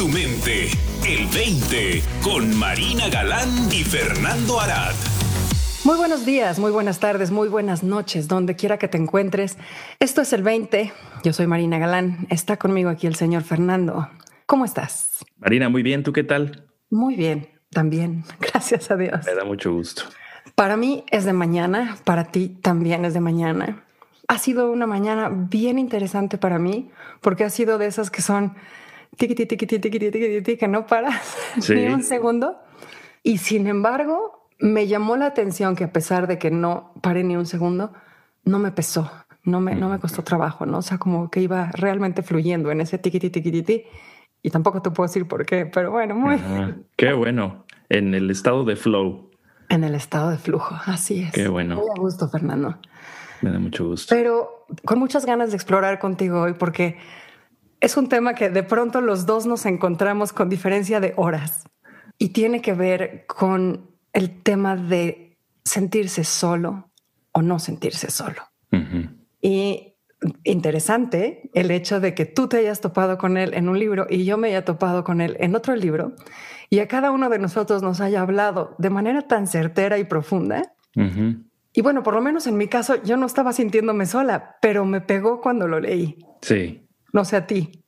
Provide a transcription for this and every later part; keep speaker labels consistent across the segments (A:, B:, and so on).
A: tu mente. El 20 con Marina Galán y Fernando Arad.
B: Muy buenos días, muy buenas tardes, muy buenas noches, donde quiera que te encuentres. Esto es el 20. Yo soy Marina Galán. Está conmigo aquí el señor Fernando. ¿Cómo estás?
C: Marina, muy bien. ¿Tú qué tal?
B: Muy bien, también. Gracias a Dios.
C: Me da mucho gusto.
B: Para mí es de mañana, para ti también es de mañana. Ha sido una mañana bien interesante para mí porque ha sido de esas que son tiqui, tiqui, tiqui, tiqui, que no paras ni un segundo. Y sin embargo, me llamó la atención que a pesar de que no paré ni un segundo, no me pesó, no me, no me costó trabajo, ¿no? O sea, como que iba realmente fluyendo en ese tiqui, tiqui, tiqui, Y tampoco te puedo decir por qué, pero bueno, muy.
C: qué bueno. En el estado de flow.
B: En el estado de flujo, así es.
C: Qué bueno.
B: Muy a gusto, Fernando.
C: Me da mucho gusto.
B: Pero con muchas ganas de explorar contigo hoy, porque es un tema que de pronto los dos nos encontramos con diferencia de horas y tiene que ver con el tema de sentirse solo o no sentirse solo. Y interesante el hecho de que tú te hayas topado con él en un libro y yo me haya topado con él en otro libro y a cada uno de nosotros nos haya hablado de manera tan certera y profunda. Y bueno, por lo menos en mi caso, yo no estaba sintiéndome sola, pero me pegó cuando lo leí.
C: Sí.
B: No sé a ti.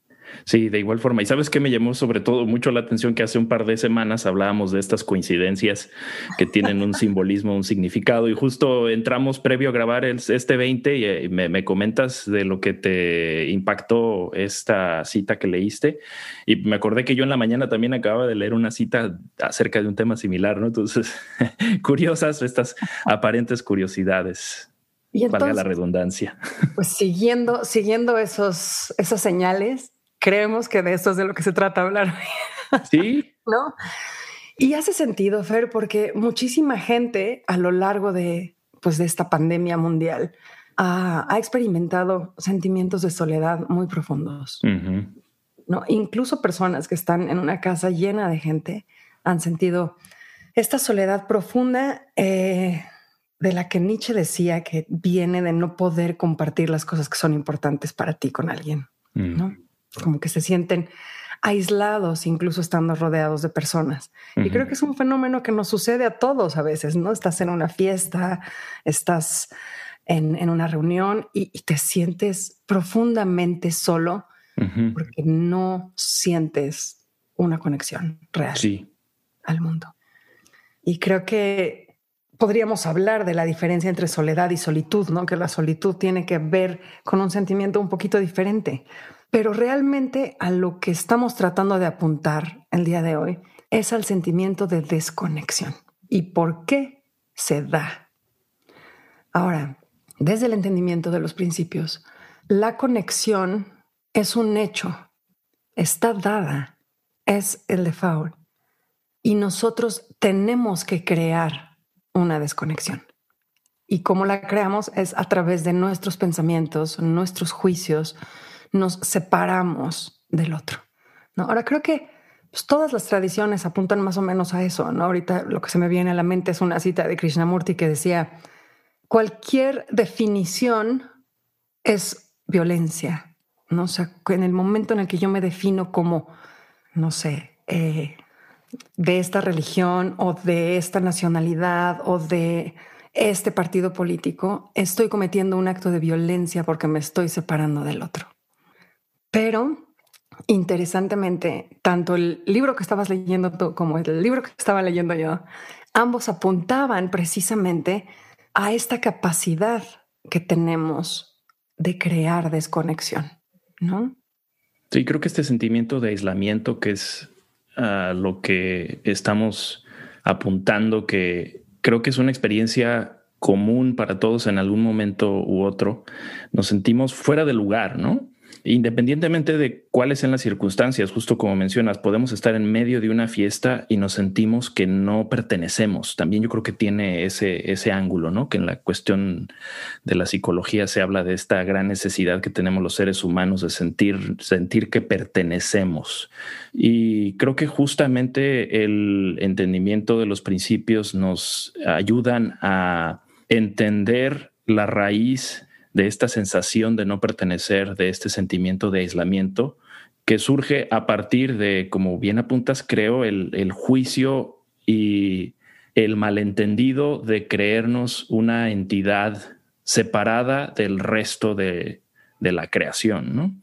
C: Sí, de igual forma. Y sabes qué me llamó sobre todo mucho la atención que hace un par de semanas hablábamos de estas coincidencias que tienen un simbolismo, un significado. Y justo entramos previo a grabar este 20 y eh, me, comentas de lo que te impactó esta cita que leíste. Y me acordé que yo en la mañana también acababa de leer una cita acerca de un tema similar, ¿no? Entonces, curiosas estas aparentes curiosidades. Y valga la redundancia.
B: Pues siguiendo, siguiendo esos, esas señales, creemos que de esto es de lo que se trata hablar.
C: Sí.
B: ¿No? Y hace sentido, Fer, porque muchísima gente a lo largo de, pues, de esta pandemia mundial ha, experimentado sentimientos de soledad muy profundos. ¿no? Incluso personas que están en una casa llena de gente han sentido esta soledad profunda eh, de la que Nietzsche decía que viene de no poder compartir las cosas que son importantes para ti con alguien. ¿no? como que se sienten aislados, incluso estando rodeados de personas. Y creo que es un fenómeno que nos sucede a todos a veces, ¿no? Estás en una fiesta, estás en, una reunión y, te sientes profundamente solo porque no sientes una conexión real al mundo. Y creo que podríamos hablar de la diferencia entre soledad y solitud, ¿no? Que la solitud tiene que ver con un sentimiento un poquito diferente. Pero realmente a lo que estamos tratando de apuntar el día de hoy es al sentimiento de desconexión. ¿Y por qué se da? Ahora, desde el entendimiento de los principios, la conexión es un hecho, está dada, es el default. Y nosotros tenemos que crear una desconexión. Y cómo la creamos es a través de nuestros pensamientos, nuestros juicios, nos separamos del otro. ¿no? Ahora creo que pues, todas las tradiciones apuntan más o menos a eso. ¿no? Ahorita lo que se me viene a la mente es una cita de Krishnamurti que decía, cualquier definición es violencia. ¿no? O en el momento en el que yo me defino como, no sé, eh, de esta religión o de esta nacionalidad o de este partido político, estoy cometiendo un acto de violencia porque me estoy separando del otro. Pero interesantemente, tanto el libro que estabas leyendo tú como el libro que estaba leyendo yo, ambos apuntaban precisamente a esta capacidad que tenemos de crear desconexión, ¿no?
C: Sí, creo que este sentimiento de aislamiento que es ah, lo que estamos apuntando, que creo que es una experiencia común para todos en algún momento u otro, nos sentimos fuera de lugar, ¿no? Independientemente de cuáles sean las circunstancias, justo como mencionas, podemos estar en medio de una fiesta y nos sentimos que no pertenecemos. También yo creo que tiene ese, ese ángulo, ¿no? Que en la cuestión de la psicología se habla de esta gran necesidad que tenemos los seres humanos de sentir, sentir que pertenecemos. Y creo que justamente el entendimiento de los principios nos ayudan a entender la raíz de esta sensación de no pertenecer, de este sentimiento de aislamiento que surge a partir de, como bien apuntas, creo, el, juicio y el malentendido de creernos una entidad separada del resto de, la creación, ¿no?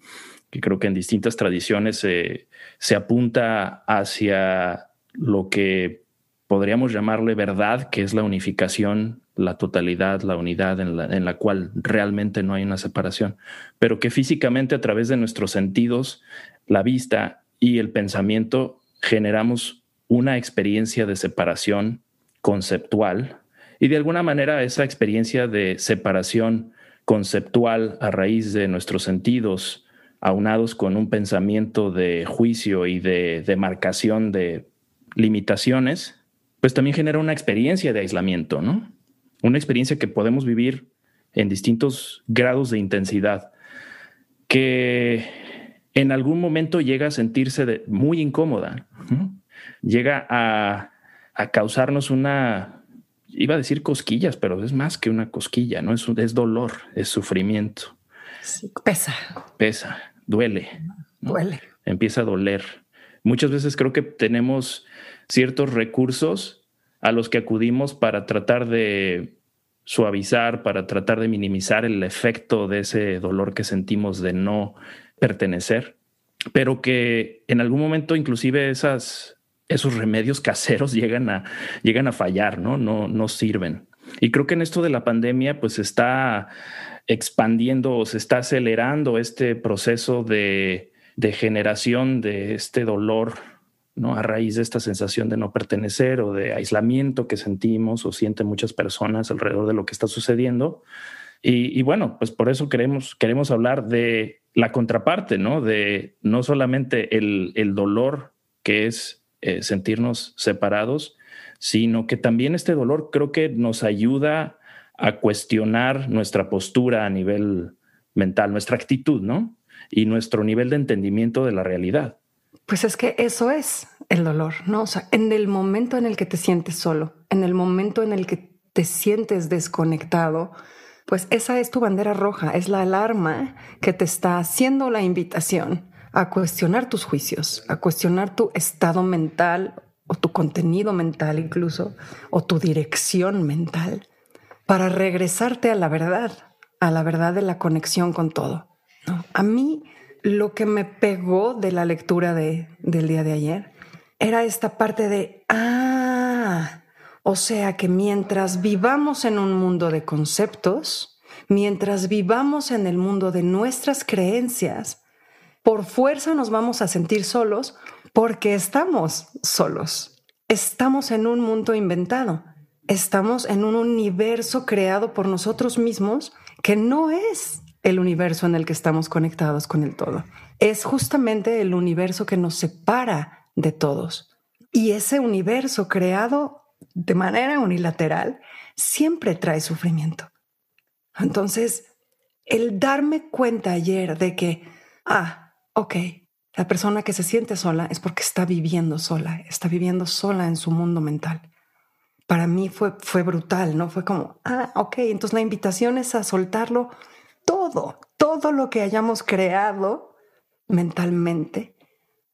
C: que creo que en distintas tradiciones se apunta hacia lo que podríamos llamarle verdad, que es la unificación, la totalidad, la unidad en la, cual realmente no hay una separación, pero que físicamente a través de nuestros sentidos, la vista y el pensamiento, generamos una experiencia de separación conceptual y de alguna manera esa experiencia de separación conceptual a raíz de nuestros sentidos, aunados con un pensamiento de juicio y de demarcación de limitaciones, pues también genera una experiencia de aislamiento, ¿no? Una experiencia que podemos vivir en distintos grados de intensidad, que en algún momento llega a sentirse muy incómoda, llega a, causarnos una, iba a decir cosquillas, pero es más que una cosquilla, ¿no? Es, es dolor, es sufrimiento.
B: pesa.
C: Pesa, duele.
B: Duele.
C: Empieza a doler. Muchas veces creo que tenemos ciertos recursos a los que acudimos para tratar de suavizar, para tratar de minimizar el efecto de ese dolor que sentimos de no pertenecer, pero que en algún momento inclusive esas, esos remedios caseros llegan a, llegan a fallar, ¿no? ¿no? No sirven. Y creo que en esto de la pandemia pues está expandiendo o se está acelerando este proceso de, de generación de este dolor ¿no? A raíz de esta sensación de no pertenecer o de aislamiento que sentimos o sienten muchas personas alrededor de lo que está sucediendo. Y, bueno, pues por eso queremos, queremos hablar de la contraparte, ¿no? De no solamente el, dolor que es eh, sentirnos separados, sino que también este dolor creo que nos ayuda a cuestionar nuestra postura a nivel mental, nuestra actitud, ¿no? Y nuestro nivel de entendimiento de la realidad.
B: Pues es que eso es el dolor, ¿no? O sea, en el momento en el que te sientes solo, en el momento en el que te sientes desconectado, pues esa es tu bandera roja, es la alarma que te está haciendo la invitación a cuestionar tus juicios, a cuestionar tu estado mental o tu contenido mental incluso, o tu dirección mental, para regresarte a la verdad, a la verdad de la conexión con todo. A mí lo que me pegó de la lectura de, del día de ayer era esta parte de, ah, o sea que mientras vivamos en un mundo de conceptos, mientras vivamos en el mundo de nuestras creencias, por fuerza nos vamos a sentir solos porque estamos solos. Estamos en un mundo inventado. Estamos en un universo creado por nosotros mismos que no es el universo en el que estamos conectados con el todo. Es justamente el universo que nos separa de todos. Y ese universo creado de manera unilateral siempre trae sufrimiento. Entonces, el darme cuenta ayer de que, ah, ok, la persona que se siente sola es porque está viviendo sola, está viviendo sola en su mundo mental. Para mí fue, fue brutal, ¿no? Fue como, ah, ok, entonces la invitación es a soltarlo todo, todo lo que hayamos creado mentalmente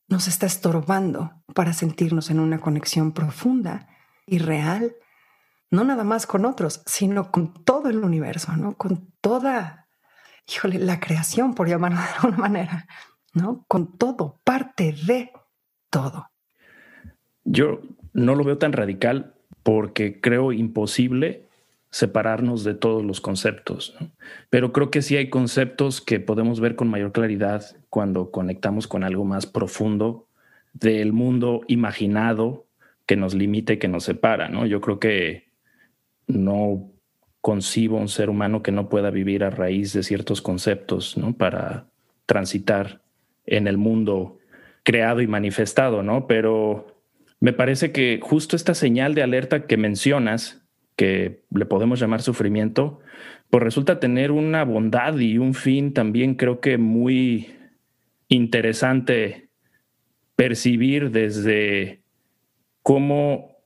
B: nos está estorbando para sentirnos en una conexión profunda y real, no nada más con otros, sino con todo el universo, ¿no? Con toda, híjole, la creación, por llamarlo de alguna manera, ¿no? Con todo, parte de todo.
C: Yo no lo veo tan radical porque creo imposible separarnos de todos los conceptos. Pero creo que sí hay conceptos que podemos ver con mayor claridad cuando conectamos con algo más profundo del mundo imaginado que nos limita y que nos separa. ¿no? Yo creo que no concibo un ser humano que no pueda vivir a raíz de ciertos conceptos ¿no? para transitar en el mundo creado y manifestado, ¿no? Pero me parece que justo esta señal de alerta que mencionas que le podemos llamar sufrimiento, pues resulta tener una bondad y un fin también creo que muy interesante percibir desde cómo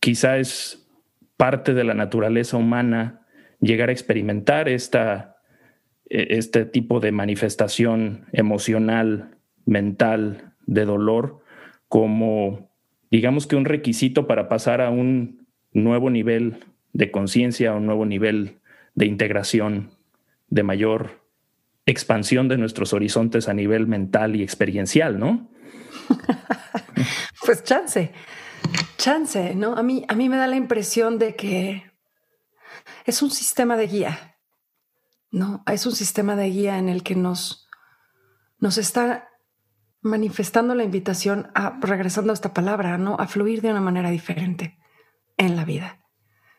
C: quizá es parte de la naturaleza humana llegar a experimentar esta, e, este tipo de manifestación emocional mental de dolor como, digamos que un requisito para pasar a un nuevo nivel de conciencia, un nuevo nivel de integración, de mayor expansión de nuestros horizontes a nivel mental y experiencial, ¿no?
B: pues chance, chance, ¿no? A mí, a mí me da la impresión de que es un sistema de guía, ¿no? Es un sistema de guía en el que nos, nos está manifestando la invitación a, regresando a esta palabra, ¿no? A fluir de una manera diferente en la vida,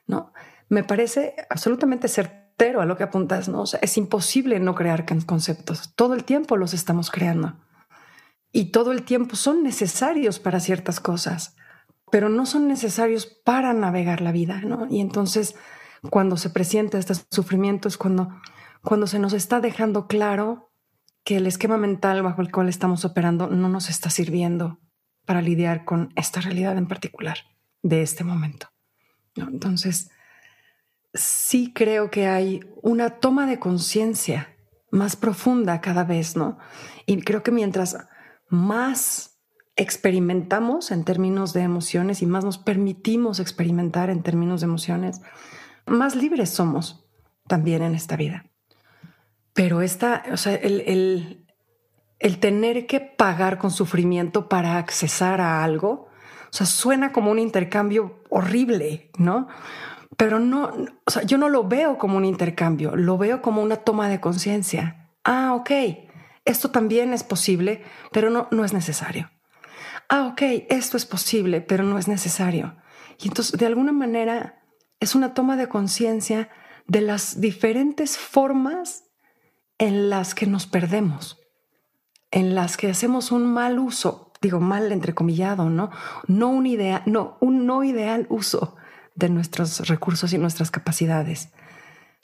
B: ¿no? Me parece absolutamente certero a lo que apuntas, ¿no? Es imposible no crear conceptos. Todo el tiempo los estamos creando. Y todo el tiempo son necesarios para ciertas cosas, pero no son necesarios para navegar la vida, ¿no? Y entonces, cuando se presenta este sufrimiento es cuando, cuando se nos está dejando claro que el esquema mental bajo el cual estamos operando no nos está sirviendo para lidiar con esta realidad en particular de este momento. Entonces, sí creo que hay una toma de conciencia más profunda cada vez, ¿no? Y creo que mientras más experimentamos en términos de emociones y más nos permitimos experimentar en términos de emociones, más libres somos también en esta vida. Pero esta, o sea, el, el tener que pagar con sufrimiento para accesar a algo, o sea, suena como un intercambio horrible, ¿no? Pero no, o sea, yo no lo veo como un intercambio, lo veo como una toma de conciencia. Ah, ok, esto también es posible, pero no, no es necesario. Ah, ok, esto es posible, pero no es necesario. Y entonces, de alguna manera, es una toma de conciencia de las diferentes formas en las que nos perdemos, en las que hacemos un mal uso, digo mal entrecomillado, ¿no? No un idea, no, un no ideal uso de nuestros recursos y nuestras capacidades.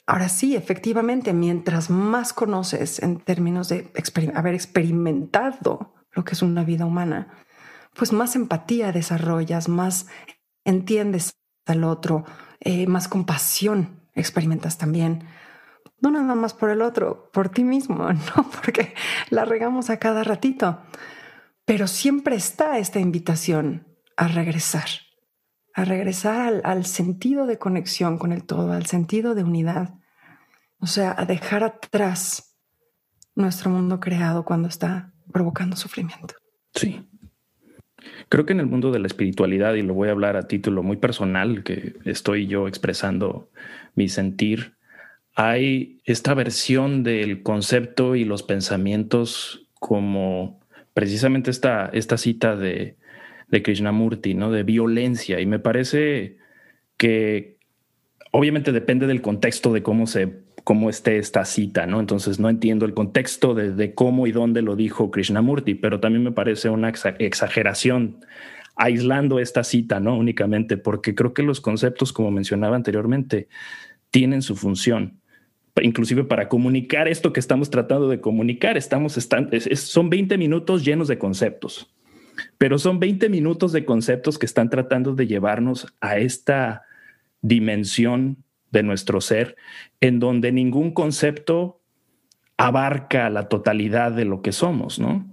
B: Ahora sí, efectivamente, mientras más conoces en términos de haber experimentado lo que es una vida humana, pues más empatía desarrollas, más entiendes al otro, eh, más compasión experimentas también. No nada más por el otro, por ti mismo, no porque la regamos a cada ratito, pero siempre está esta invitación a regresar a regresar al, sentido de conexión con el todo, al sentido de unidad. O sea, a dejar atrás nuestro mundo creado cuando está provocando sufrimiento.
C: Sí. Creo que en el mundo de la espiritualidad, y lo voy a hablar a título muy personal, que estoy yo expresando mi sentir, hay esta versión del concepto y los pensamientos como precisamente esta, esta cita de de Krishnamurti, ¿no? De violencia. Y me parece que obviamente depende del contexto de cómo se cómo esté esta cita, ¿no? Entonces no entiendo el contexto de, cómo y dónde lo dijo Krishnamurti, pero también me parece una exageración aislando esta cita, ¿no? Únicamente porque creo que los conceptos, como mencionaba anteriormente, tienen su función inclusive para comunicar esto que estamos tratando de comunicar. Estamos, son 20 minutos llenos de conceptos. Pero son 20 minutos de conceptos que están tratando de llevarnos a esta dimensión de nuestro ser en donde ningún concepto abarca la totalidad de lo que somos, ¿no?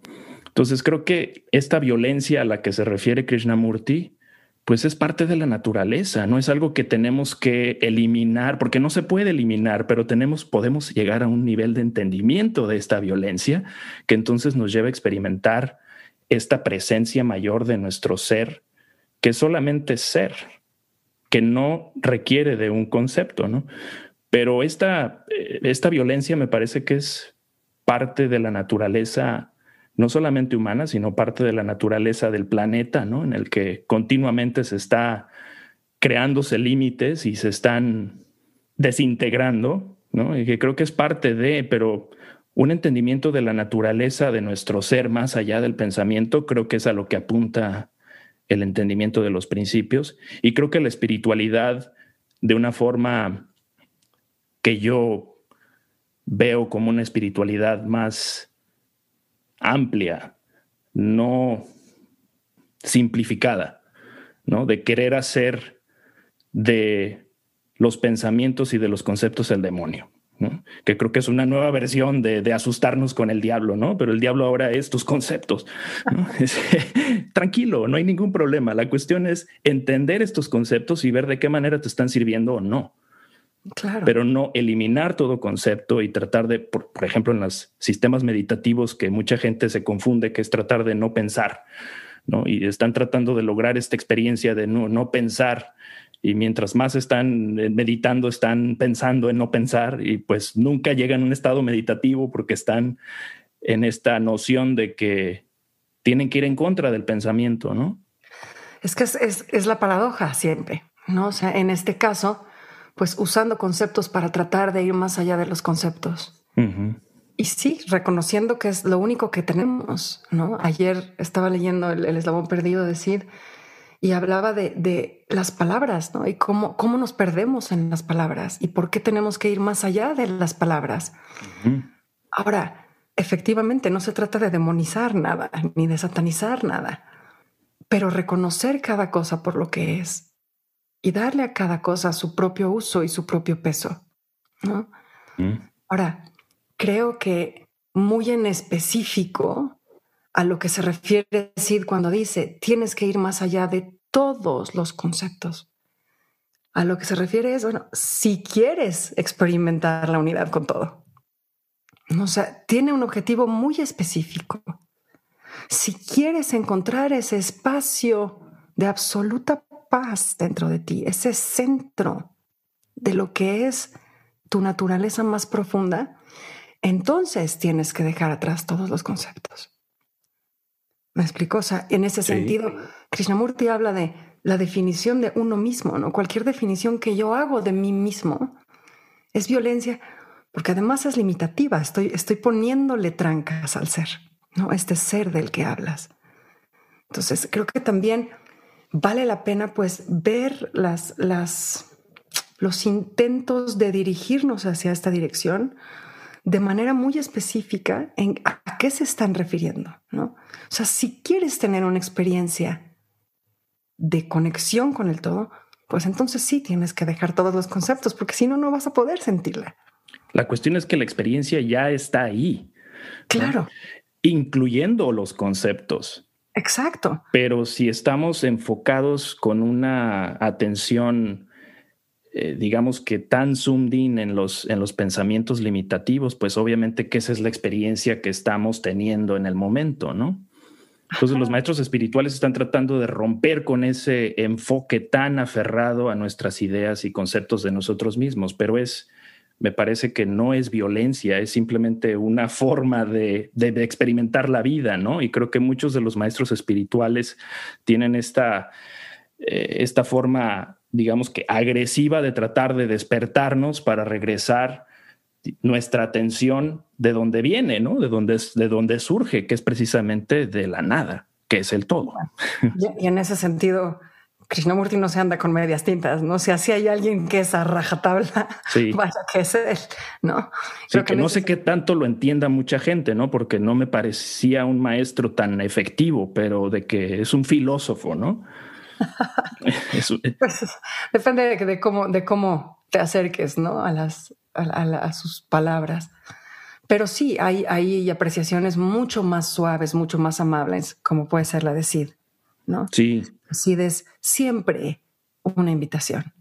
C: Entonces creo que esta violencia a la que se refiere Krishnamurti, pues es parte de la naturaleza, no es algo que tenemos que eliminar, porque no se puede eliminar, pero tenemos, podemos llegar a un nivel de entendimiento de esta violencia que entonces nos lleva a experimentar esta presencia mayor de nuestro ser, que solamente ser, que no requiere de un concepto, ¿no? Pero esta, eh, esta violencia me parece que es parte de la naturaleza, no solamente humana, sino parte de la naturaleza del planeta, ¿no? En el que continuamente se está creándose límites y se están desintegrando, ¿no? Y que creo que es parte de, pero un entendimiento de la naturaleza de nuestro ser más allá del pensamiento, creo que es a lo que apunta el entendimiento de los principios. Y creo que la espiritualidad, de una forma que yo veo como una espiritualidad más amplia, no simplificada, ¿no? De querer hacer de los pensamientos y de los conceptos el demonio. que creo que es una nueva versión de, asustarnos con el diablo, ¿no? Pero el diablo ahora es tus conceptos. tranquilo, no hay ningún problema. La cuestión es entender estos conceptos y ver de qué manera te están sirviendo o no. Claro. Pero no eliminar todo concepto y tratar de, por, ejemplo, en los sistemas meditativos que mucha gente se confunde, que es tratar de no pensar, ¿no? Y están tratando de lograr esta experiencia de no, no pensar y mientras más están eh, meditando, están pensando en no pensar y pues nunca llegan a un estado meditativo porque están en esta noción de que tienen que ir en contra del pensamiento, ¿no?
B: Es que es, la paradoja siempre, ¿no? O sea, en este caso, pues usando conceptos para tratar de ir más allá de los conceptos. Y sí, reconociendo que es lo único que tenemos, ¿no? Ayer estaba leyendo el, el eslabón perdido decir, y hablaba de, las palabras, ¿no? Y cómo, cómo nos perdemos en las palabras y por qué tenemos que ir más allá de las palabras. Ahora, efectivamente, no se trata de demonizar nada ni de satanizar nada, pero reconocer cada cosa por lo que es y darle a cada cosa su propio uso y su propio peso, ¿no? Ahora, creo que muy en específico, a lo que se refiere Sid cuando dice tienes que ir más allá de todos los conceptos. A lo que se refiere es, bueno, si quieres experimentar la unidad con todo, o sea, tiene un objetivo muy específico. Si quieres encontrar ese espacio de absoluta paz dentro de ti, ese centro de lo que es tu naturaleza más profunda, entonces tienes que dejar atrás todos los conceptos. Me explico. O sea, en ese sentido, Krishnamurti habla de la definición de uno mismo, ¿no? Cualquier definición que yo hago de mí mismo es violencia, porque además es limitativa. Estoy, estoy poniéndole trancas al ser, ¿no? Este ser del que hablas. Entonces, creo que también vale la pena, pues, ver las, las, los intentos de dirigirnos hacia esta dirección de manera muy específica en a qué se están refiriendo, ¿no? O sea, si quieres tener una experiencia de conexión con el todo, pues entonces sí tienes que dejar todos los conceptos, porque si no, no vas a poder sentirla.
C: La cuestión es que la experiencia ya está ahí.
B: Claro.
C: Incluyendo los conceptos.
B: Exacto.
C: Pero si estamos enfocados con una atención eh, digamos que tan zoomed in en los, en los pensamientos limitativos, pues obviamente que esa es la experiencia que estamos teniendo en el momento, ¿no? Entonces los maestros espirituales están tratando de romper con ese enfoque tan aferrado a nuestras ideas y conceptos de nosotros mismos, pero es, me parece que no es violencia, es simplemente una forma de, de, experimentar la vida, ¿no? Y creo que muchos de los maestros espirituales tienen esta, eh, esta forma digamos que agresiva de tratar de despertarnos para regresar nuestra atención de donde viene, ¿no? De donde, de donde surge, que es precisamente de la nada, que es el todo.
B: Y en ese sentido, Krishnamurti no se anda con medias tintas, ¿no? Si así hay alguien que es a rajatabla, vaya que es él, ¿no?
C: Creo que, no sé qué tanto lo entienda mucha gente, ¿no? Porque no me parecía un maestro tan efectivo, pero de que es un filósofo, ¿no?
B: Pues, depende de, cómo, de cómo te acerques ¿no? a, las, a, sus palabras. Pero sí, hay, hay apreciaciones mucho más suaves, mucho más amables, como puede ser la de Sid, ¿no?
C: Sí.
B: Sid es siempre una invitación.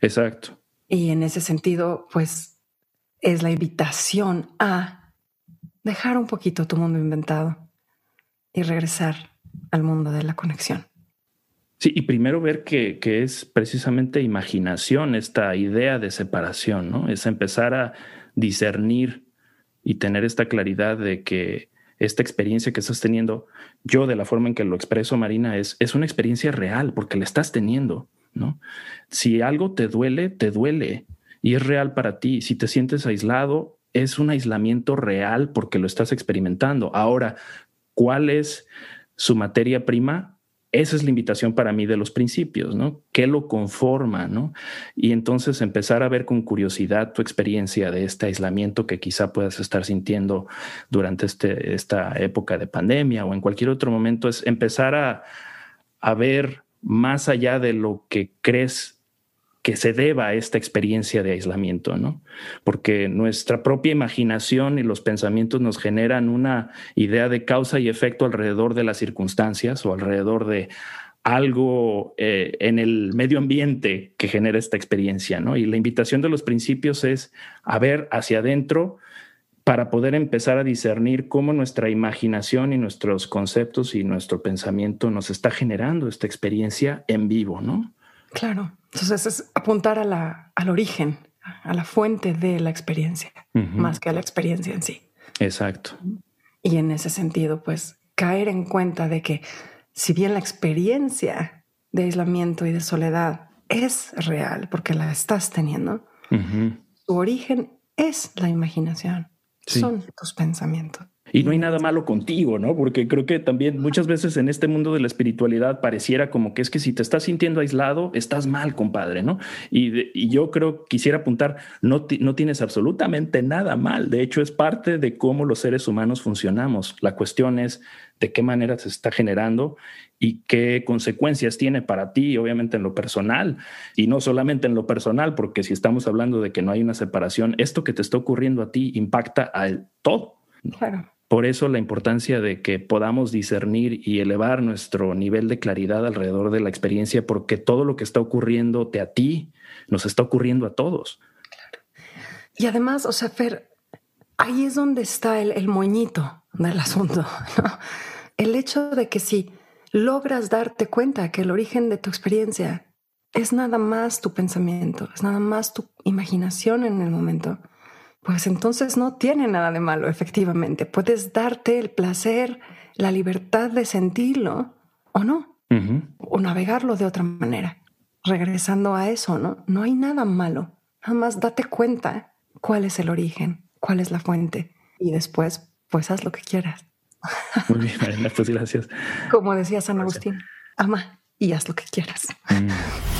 C: Exacto.
B: Y en ese sentido, pues es la invitación a dejar un poquito tu mundo inventado y regresar al mundo de la conexión.
C: Sí, y primero ver que, es precisamente imaginación esta idea de separación, ¿no? Es empezar a discernir y tener esta claridad de que esta experiencia que estás teniendo, yo de la forma en que lo expreso, Marina, es, es una experiencia real porque la estás teniendo, ¿no? Si algo te duele, te duele y es real para ti. Si te sientes aislado, es un aislamiento real porque lo estás experimentando. Ahora, ¿cuál es su materia prima? Esa es la invitación para mí de los principios, ¿no? ¿Qué lo conforma, ¿no? Y entonces empezar a ver con curiosidad tu experiencia de este aislamiento que quizá puedas estar sintiendo durante este, esta época de pandemia o en cualquier otro momento, es empezar a, a ver más allá de lo que crees que se deba a esta experiencia de aislamiento, ¿no? Porque nuestra propia imaginación y los pensamientos nos generan una idea de causa y efecto alrededor de las circunstancias o alrededor de algo eh, en el medio ambiente que genera esta experiencia, ¿no? Y la invitación de los principios es a ver hacia adentro para poder empezar a discernir cómo nuestra imaginación y nuestros conceptos y nuestro pensamiento nos está generando esta experiencia en vivo, ¿no?
B: Claro. Entonces es apuntar a la, al origen, a la fuente de la experiencia, más que a la experiencia en sí.
C: Exacto.
B: Y en ese sentido, pues caer en cuenta de que si bien la experiencia de aislamiento y de soledad es real porque la estás teniendo, su origen es la imaginación, son tus pensamientos.
C: Y no hay nada malo contigo, ¿no? Porque creo que también muchas veces en este mundo de la espiritualidad pareciera como que es que si te estás sintiendo aislado, estás mal, compadre, ¿no? Y, yo creo, quisiera apuntar, no, no tienes absolutamente nada mal. De hecho, es parte de cómo los seres humanos funcionamos. La cuestión es de qué manera se está generando y qué consecuencias tiene para ti, obviamente en lo personal, y no solamente en lo personal, porque si estamos hablando de que no hay una separación, esto que te está ocurriendo a ti impacta a todo.
B: Claro.
C: Por eso la importancia de que podamos discernir y elevar nuestro nivel de claridad alrededor de la experiencia, porque todo lo que está ocurriéndote a ti nos está ocurriendo a todos.
B: Y además, o sea, Fer, ahí es donde está el, moñito del asunto. El hecho de que si logras darte cuenta que el origen de tu experiencia es nada más tu pensamiento, es nada más tu imaginación en el momento, pues entonces no tiene nada de malo, efectivamente. Puedes darte el placer, la libertad de sentirlo o no, o navegarlo de otra manera. Regresando a eso, ¿no? No hay nada malo. Nada más date cuenta cuál es el origen, cuál es la fuente y después, pues haz lo que quieras.
C: Muy bien, Marina, pues gracias.
B: Como decía San Agustín, ama y haz lo que quieras. Mm.